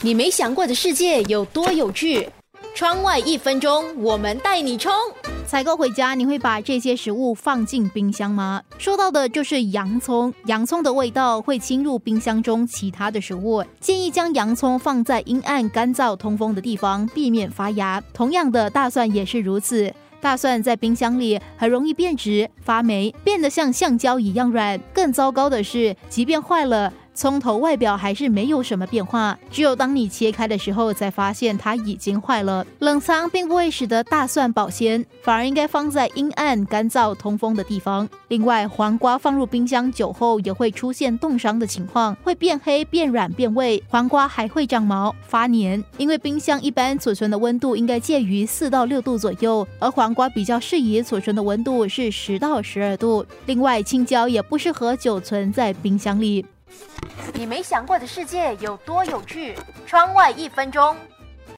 你没想过的世界有多有趣？窗外一分钟，我们带你冲！采购回家，你会把这些食物放进冰箱吗？说到的就是洋葱，洋葱的味道会侵入冰箱中其他的食物，建议将洋葱放在阴暗、干燥、通风的地方，避免发芽。同样的，大蒜也是如此。大蒜在冰箱里很容易变质、发霉，变得像橡胶一样软。更糟糕的是，即便坏了。葱头外表还是没有什么变化，只有当你切开的时候，才发现它已经坏了。冷藏并不会使得大蒜保鲜，反而应该放在阴暗、干燥、通风的地方。另外，黄瓜放入冰箱久后也会出现冻伤的情况，会变黑、变软、变味。黄瓜还会长毛、发黏。因为冰箱一般储存的温度应该介于四到六度左右，而黄瓜比较适宜储存的温度是十到十二度。另外，青椒也不适合久存在冰箱里。你没想过的世界有多有趣？窗外一分钟。